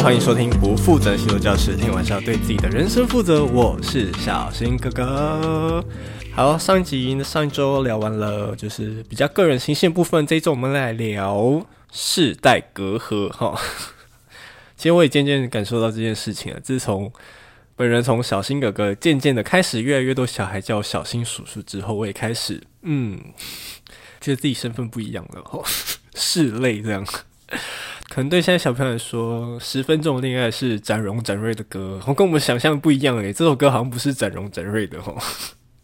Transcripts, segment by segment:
欢迎收听不负责星座教室，听完是要对自己的人生负责。我是小新哥哥。好，上一集上一周聊完了，就是比较个人新鲜部分。这一周我们来聊世代隔阂。哈，其实我也渐渐感受到这件事情了。自从本人从小新哥哥渐渐的开始，越来越多小孩叫我小新叔叔之后，我也开始嗯，觉得自己身份不一样了。哈，是类这样。可能对现在小朋友来说，十分钟的恋爱是展荣展瑞的歌，跟我们想象不一样诶。这首歌好像不是展荣展瑞的吼。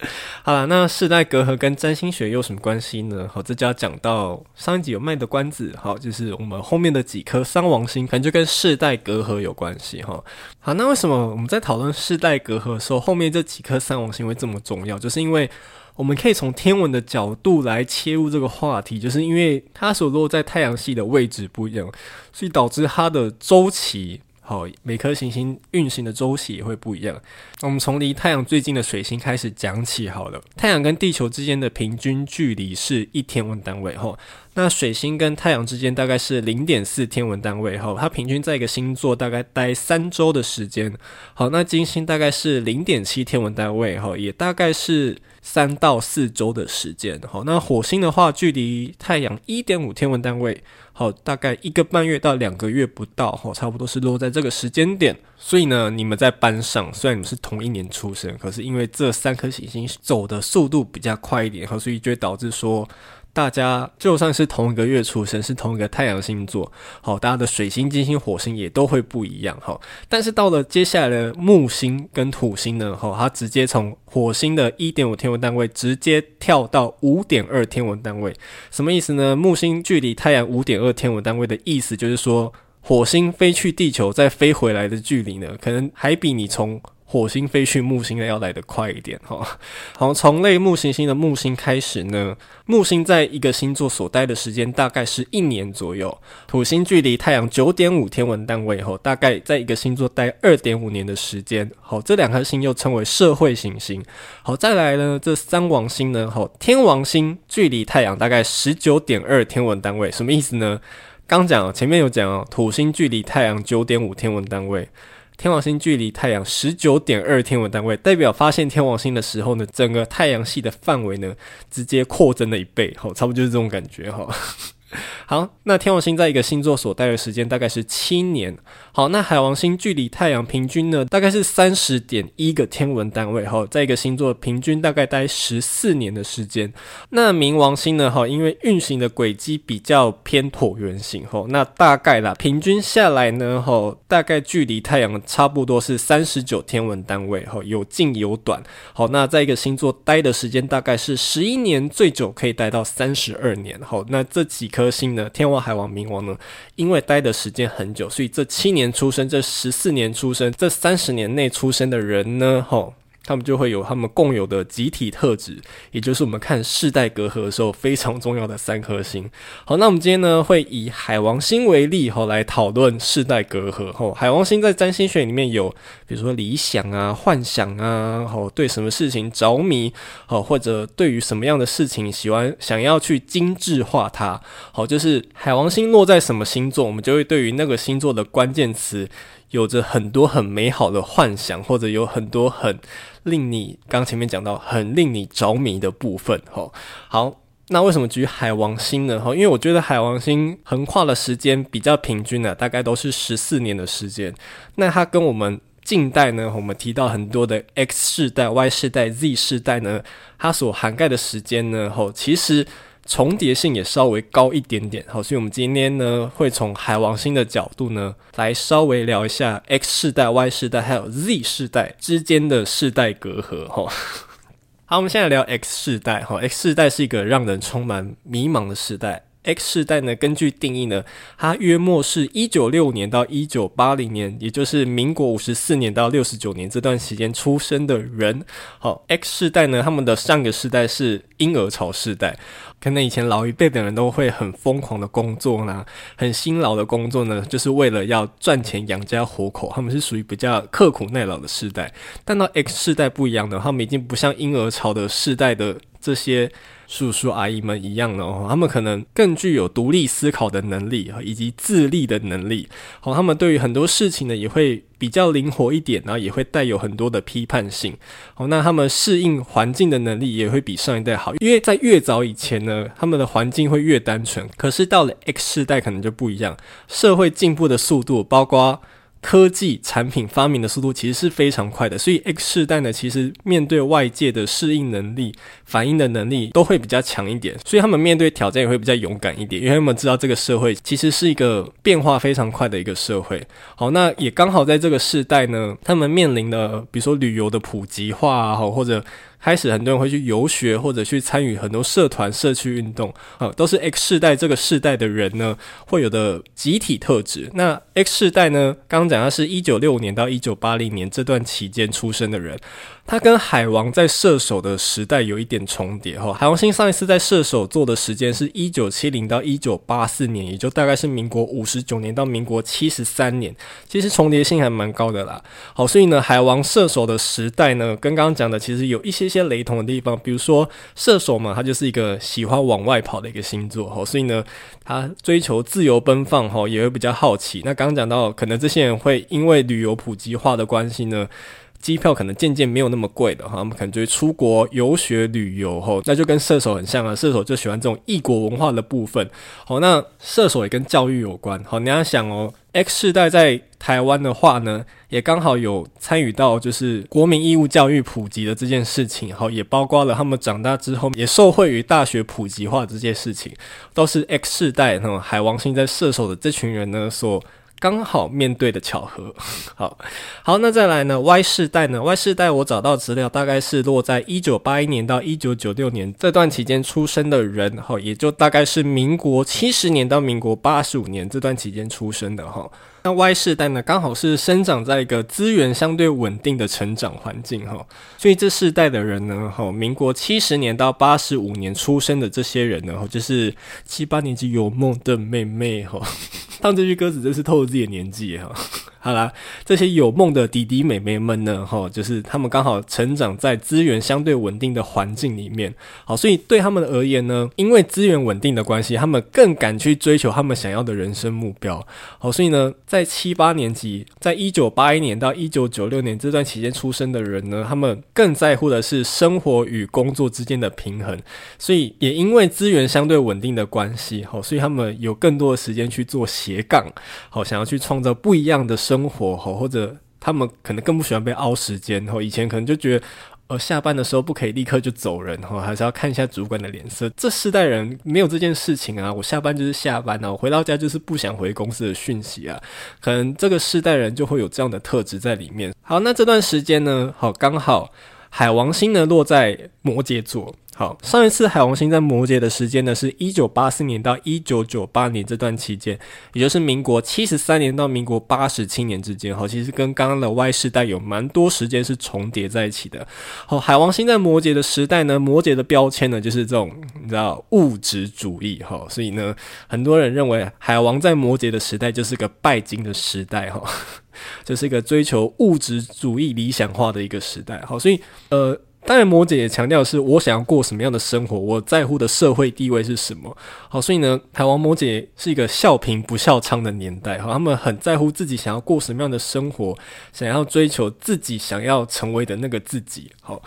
好了，那世代隔阂跟占星学有什么关系呢？好，这就要讲到上一集有卖的关子，好，就是我们后面的几颗三王星，可能就跟世代隔阂有关系哈。好，那为什么我们在讨论世代隔阂的时候，后面这几颗三王星会这么重要？就是因为我们可以从天文的角度来切入这个话题，就是因为它所落在太阳系的位置不一样，所以导致它的周期。好，每颗行星运行的周期也会不一样。我们从离太阳最近的水星开始讲起好了。太阳跟地球之间的平均距离是一天文单位，吼。那水星跟太阳之间大概是零点四天文单位，吼。它平均在一个星座大概待三周的时间。好，那金星大概是零点七天文单位，吼，也大概是三到四周的时间。好，那火星的话，距离太阳一点五天文单位。好，大概一个半月到两个月不到，好，差不多是落在这个时间点。所以呢，你们在班上虽然你们是同一年出生，可是因为这三颗行星走的速度比较快一点，好，所以就会导致说。大家就算是同一个月出生，是同一个太阳星座，好，大家的水星、金星、火星也都会不一样，哈。但是到了接下来的木星跟土星呢，哈，它直接从火星的一点五天文单位直接跳到五点二天文单位，什么意思呢？木星距离太阳五点二天文单位的意思就是说，火星飞去地球再飞回来的距离呢，可能还比你从火星飞去木星的要来得快一点哈，好，从类木行星的木星开始呢，木星在一个星座所待的时间大概是一年左右。土星距离太阳九点五天文单位后，大概在一个星座待二点五年的时间。好，这两颗星又称为社会行星。好，再来呢，这三王星呢，好，天王星距离太阳大概十九点二天文单位，什么意思呢？刚讲前面有讲哦，土星距离太阳九点五天文单位。天王星距离太阳十九点二天文单位，代表发现天王星的时候呢，整个太阳系的范围呢，直接扩增了一倍，好，差不多就是这种感觉，哈。好，那天王星在一个星座所待的时间大概是七年。好，那海王星距离太阳平均呢，大概是三十点一个天文单位。哈，在一个星座平均大概待十四年的时间。那冥王星呢？哈，因为运行的轨迹比较偏椭圆形。哈，那大概啦，平均下来呢，哈，大概距离太阳差不多是三十九天文单位。哈，有近有短。好，那在一个星座待的时间大概是十一年，最久可以待到三十二年。好，那这几颗。核心呢，天王、海王、冥王呢，因为待的时间很久，所以这七年出生、这十四年出生、这三十年内出生的人呢，吼。他们就会有他们共有的集体特质，也就是我们看世代隔阂的时候非常重要的三颗星。好，那我们今天呢会以海王星为例，吼来讨论世代隔阂。吼，海王星在占星学里面有，比如说理想啊、幻想啊，吼对什么事情着迷，好或者对于什么样的事情喜欢想要去精致化它。好，就是海王星落在什么星座，我们就会对于那个星座的关键词。有着很多很美好的幻想，或者有很多很令你刚前面讲到很令你着迷的部分，吼。好，那为什么举海王星呢？吼，因为我觉得海王星横跨的时间比较平均啊，大概都是十四年的时间。那它跟我们近代呢，我们提到很多的 X 世代、Y 世代、Z 世代呢，它所涵盖的时间呢，吼，其实。重叠性也稍微高一点点，好，所以我们今天呢会从海王星的角度呢来稍微聊一下 X 世代、Y 世代还有 Z 世代之间的世代隔阂，哈。好，我们现在聊 X 世代，哈，X 世代是一个让人充满迷茫的时代。X 世代呢，根据定义呢，它约莫是一九六五年到一九八零年，也就是民国五十四年到六十九年这段时间出生的人。好，X 世代呢，他们的上个世代是婴儿潮世代。可能以前老一辈的人都会很疯狂的工作呢，很辛劳的工作呢，就是为了要赚钱养家糊口。他们是属于比较刻苦耐劳的世代。但到 X 世代不一样的，他们已经不像婴儿潮的世代的这些叔叔阿姨们一样的哦，他们可能更具有独立思考的能力以及自立的能力。好，他们对于很多事情呢也会比较灵活一点，然后也会带有很多的批判性。好，那他们适应环境的能力也会比上一代好，因为在越早以前呢，他们的环境会越单纯。可是到了 X 世代可能就不一样，社会进步的速度，包括。科技产品发明的速度其实是非常快的，所以 X 世代呢，其实面对外界的适应能力、反应的能力都会比较强一点，所以他们面对挑战也会比较勇敢一点，因为他们知道这个社会其实是一个变化非常快的一个社会。好，那也刚好在这个世代呢，他们面临的比如说旅游的普及化啊，或者。开始很多人会去游学，或者去参与很多社团、社区运动，啊，都是 X 世代这个世代的人呢会有的集体特质。那 X 世代呢，刚刚讲的是一九六五年到一九八零年这段期间出生的人。他跟海王在射手的时代有一点重叠哈，海王星上一次在射手座的时间是一九七零到一九八四年，也就大概是民国五十九年到民国七十三年，其实重叠性还蛮高的啦。好，所以呢，海王射手的时代呢，跟刚刚讲的其实有一些些雷同的地方，比如说射手嘛，他就是一个喜欢往外跑的一个星座哈，所以呢，他追求自由奔放哈，也会比较好奇。那刚刚讲到，可能这些人会因为旅游普及化的关系呢。机票可能渐渐没有那么贵的哈，他们可能就出国游学旅游哈，那就跟射手很像啊，射手就喜欢这种异国文化的部分。好，那射手也跟教育有关。好，你要想哦，X 世代在台湾的话呢，也刚好有参与到就是国民义务教育普及的这件事情，好，也包括了他们长大之后也受惠于大学普及化这件事情，都是 X 世代那种海王星在射手的这群人呢所。刚好面对的巧合，好好，那再来呢？Y 世代呢？Y 世代我找到资料，大概是落在一九八一年到一九九六年这段期间出生的人，哈，也就大概是民国七十年到民国八十五年这段期间出生的，哈。那 Y 世代呢，刚好是生长在一个资源相对稳定的成长环境，哈，所以这世代的人呢，哈，民国七十年到八十五年出生的这些人呢，哈，就是七八年级有梦的妹妹，哈。唱这句歌词真是透露自己的年纪哈。好啦，这些有梦的弟弟妹妹们呢，哈，就是他们刚好成长在资源相对稳定的环境里面，好，所以对他们而言呢，因为资源稳定的关系，他们更敢去追求他们想要的人生目标，好，所以呢，在七八年级，在一九八一年到一九九六年这段期间出生的人呢，他们更在乎的是生活与工作之间的平衡，所以也因为资源相对稳定的关系，好，所以他们有更多的时间去做斜杠，好，想要去创造不一样的生生活哈，或者他们可能更不喜欢被凹时间哈。以前可能就觉得，呃，下班的时候不可以立刻就走人哈，还是要看一下主管的脸色。这世代人没有这件事情啊，我下班就是下班啊，我回到家就是不想回公司的讯息啊。可能这个世代人就会有这样的特质在里面。好，那这段时间呢，好，刚好海王星呢落在摩羯座。上一次海王星在摩羯的时间呢，是一九八四年到一九九八年这段期间，也就是民国七十三年到民国八十七年之间。好，其实跟刚刚的 Y 世代有蛮多时间是重叠在一起的。好，海王星在摩羯的时代呢，摩羯的标签呢就是这种你知道物质主义哈，所以呢，很多人认为海王在摩羯的时代就是个拜金的时代哈，就是一个追求物质主义理想化的一个时代。好，所以呃。当然，摩羯也强调是我想要过什么样的生活，我在乎的社会地位是什么。好，所以呢，海王摩羯是一个笑贫不笑娼的年代。好，他们很在乎自己想要过什么样的生活，想要追求自己想要成为的那个自己。好，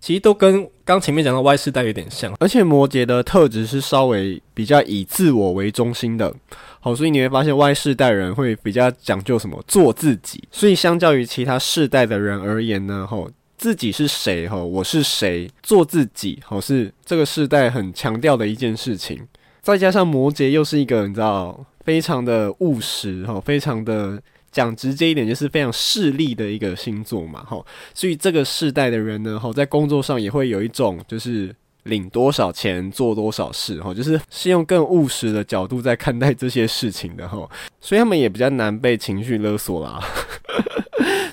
其实都跟刚前面讲的 Y 世代有点像，而且摩羯的特质是稍微比较以自我为中心的。好，所以你会发现 Y 世代人会比较讲究什么做自己。所以相较于其他世代的人而言呢，吼。自己是谁？哈，我是谁？做自己，好，是这个世代很强调的一件事情。再加上摩羯又是一个你知道，非常的务实，哈，非常的讲直接一点，就是非常势利的一个星座嘛，哈。所以这个世代的人呢，哈，在工作上也会有一种就是领多少钱做多少事，哈，就是是用更务实的角度在看待这些事情的，哈。所以他们也比较难被情绪勒索啦。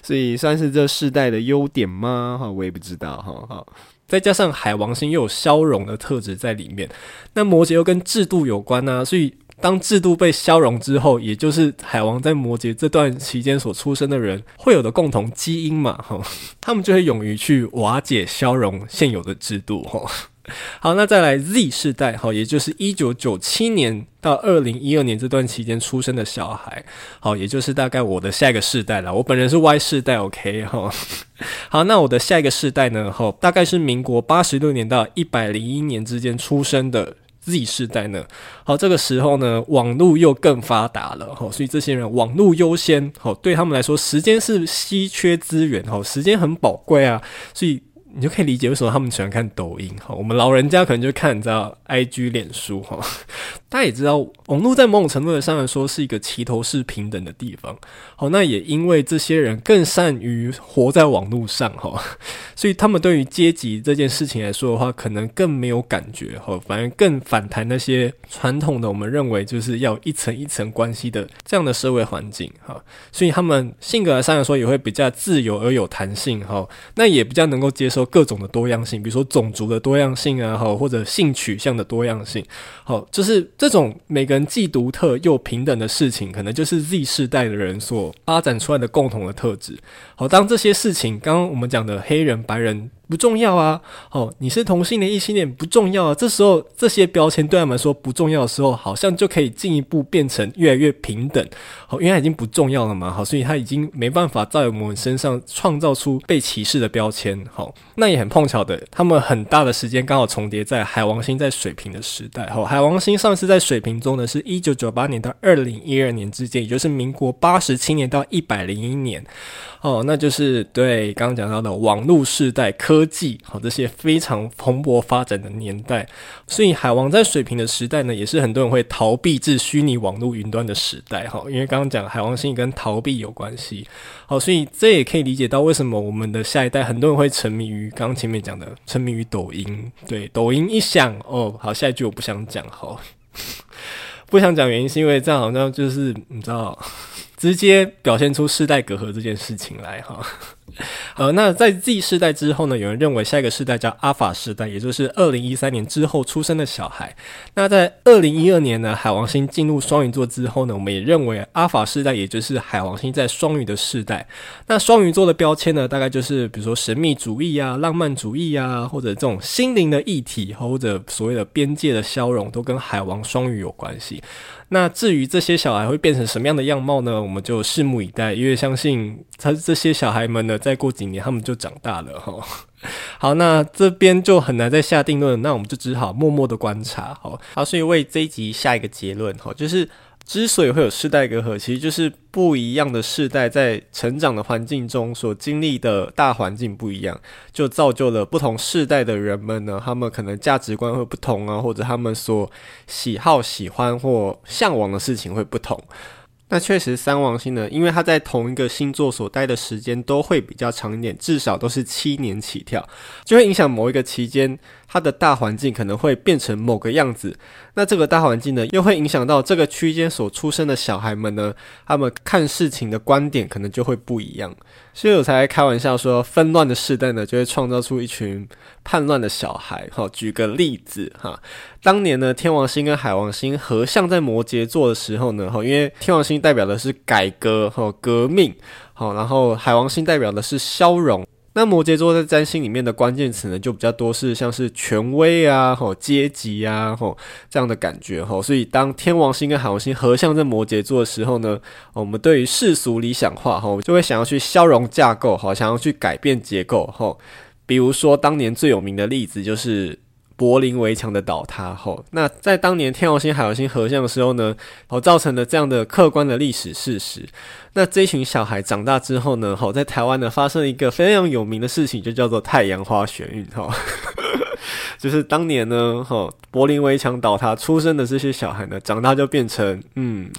所以算是这世代的优点吗？哈，我也不知道哈。好，再加上海王星又有消融的特质在里面，那摩羯又跟制度有关啊。所以当制度被消融之后，也就是海王在摩羯这段期间所出生的人会有的共同基因嘛。哈，他们就会勇于去瓦解、消融现有的制度。哈。好，那再来 Z 世代，好，也就是一九九七年到二零一二年这段期间出生的小孩，好，也就是大概我的下一个世代了。我本人是 Y 世代，OK 哈。好，那我的下一个世代呢，哈，大概是民国八十六年到一百零一年之间出生的 Z 世代呢。好，这个时候呢，网络又更发达了，哈，所以这些人网络优先，好，对他们来说，时间是稀缺资源，哈，时间很宝贵啊，所以。你就可以理解为什么他们喜欢看抖音哈，我们老人家可能就看你知道 IG 脸书哈，大家也知道网络在某种程度上来说是一个齐头式平等的地方，好，那也因为这些人更善于活在网络上哈，所以他们对于阶级这件事情来说的话，可能更没有感觉哈，反而更反弹那些传统的我们认为就是要一层一层关系的这样的社会环境哈，所以他们性格上来说也会比较自由而有弹性哈，那也比较能够接受。各种的多样性，比如说种族的多样性啊，好，或者性取向的多样性，好，就是这种每个人既独特又平等的事情，可能就是 Z 世代的人所发展出来的共同的特质。好，当这些事情，刚刚我们讲的黑人、白人。不重要啊，哦，你是同性恋、异性恋不重要啊。这时候这些标签对他们来说不重要的时候，好像就可以进一步变成越来越平等。好，因为它已经不重要了嘛，好，所以他已经没办法在我们身上创造出被歧视的标签。好，那也很碰巧的，他们很大的时间刚好重叠在海王星在水瓶的时代。好，海王星上次在水瓶中呢，是一九九八年到二零一二年之间，也就是民国八十七年到一百零一年。哦，那就是对刚刚讲到的网络世代科科技，好，这些非常蓬勃发展的年代，所以海王在水平的时代呢，也是很多人会逃避至虚拟网络云端的时代，哈，因为刚刚讲海王星跟逃避有关系，好，所以这也可以理解到为什么我们的下一代很多人会沉迷于刚刚前面讲的沉迷于抖音，对，抖音一响，哦，好，下一句我不想讲，好，不想讲原因是因为这样好像就是你知道。直接表现出世代隔阂这件事情来哈，呃，那在 Z 世代之后呢，有人认为下一个世代叫阿法世代，也就是二零一三年之后出生的小孩。那在二零一二年呢，海王星进入双鱼座之后呢，我们也认为阿法世代，也就是海王星在双鱼的世代。那双鱼座的标签呢，大概就是比如说神秘主义啊、浪漫主义啊，或者这种心灵的议题，或者所谓的边界的消融，都跟海王双鱼有关系。那至于这些小孩会变成什么样的样貌呢？我们就拭目以待，因为相信他这些小孩们呢，再过几年他们就长大了哈。好，那这边就很难再下定论，那我们就只好默默的观察。好，好，所以为这一集下一个结论哈，就是。之所以会有世代隔阂，其实就是不一样的世代在成长的环境中所经历的大环境不一样，就造就了不同世代的人们呢，他们可能价值观会不同啊，或者他们所喜好、喜欢或向往的事情会不同。那确实，三王星呢，因为它在同一个星座所待的时间都会比较长一点，至少都是七年起跳，就会影响某一个期间，它的大环境可能会变成某个样子。那这个大环境呢，又会影响到这个区间所出生的小孩们呢，他们看事情的观点可能就会不一样。所以我才开玩笑说，纷乱的世代呢，就会创造出一群叛乱的小孩。哈，举个例子哈，当年呢，天王星跟海王星合相在摩羯座的时候呢，哈，因为天王星代表的是改革和革命，好，然后海王星代表的是消融。那摩羯座在占星里面的关键词呢，就比较多是像是权威啊、吼阶级啊、吼这样的感觉吼，所以当天王星跟海王星合相在摩羯座的时候呢，我们对于世俗理想化吼，就会想要去消融架构，好，想要去改变结构吼，比如说当年最有名的例子就是。柏林围墙的倒塌后，那在当年天王星、海王星合相的时候呢，哦，造成了这样的客观的历史事实。那这群小孩长大之后呢，吼，在台湾呢发生一个非常有名的事情，就叫做太阳花学运，哈，就是当年呢，吼，柏林围墙倒塌出生的这些小孩呢，长大就变成嗯。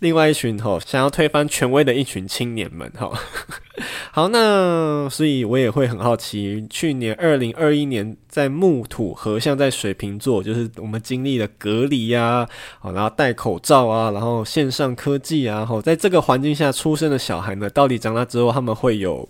另外一群吼想要推翻权威的一群青年们吼，好，那所以我也会很好奇，去年二零二一年在木土合像在水瓶座，就是我们经历了隔离呀，好，然后戴口罩啊，然后线上科技啊，吼，在这个环境下出生的小孩呢，到底长大之后他们会有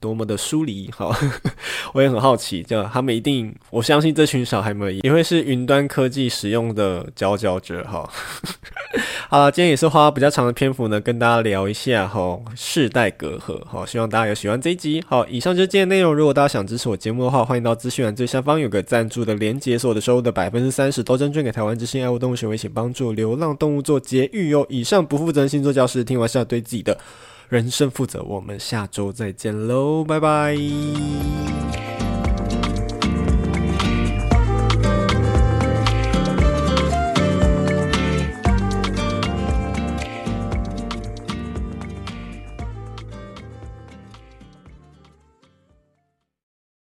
多么的疏离，好，我也很好奇，就他们一定，我相信这群小孩们也会是云端科技使用的佼佼者，哈。好了，今天也是花比较长的篇幅呢，跟大家聊一下哈世代隔阂，好，希望大家有喜欢这一集。好，以上就是今天内容。如果大家想支持我节目的话，欢迎到资讯栏最下方有个赞助的连接，所有的收入的百分之三十都捐给台湾之星爱护动物学会，请帮助流浪动物做节育哟。以上不负责任星座教师，听完是要对自己的人生负责，我们下周再见喽，拜拜。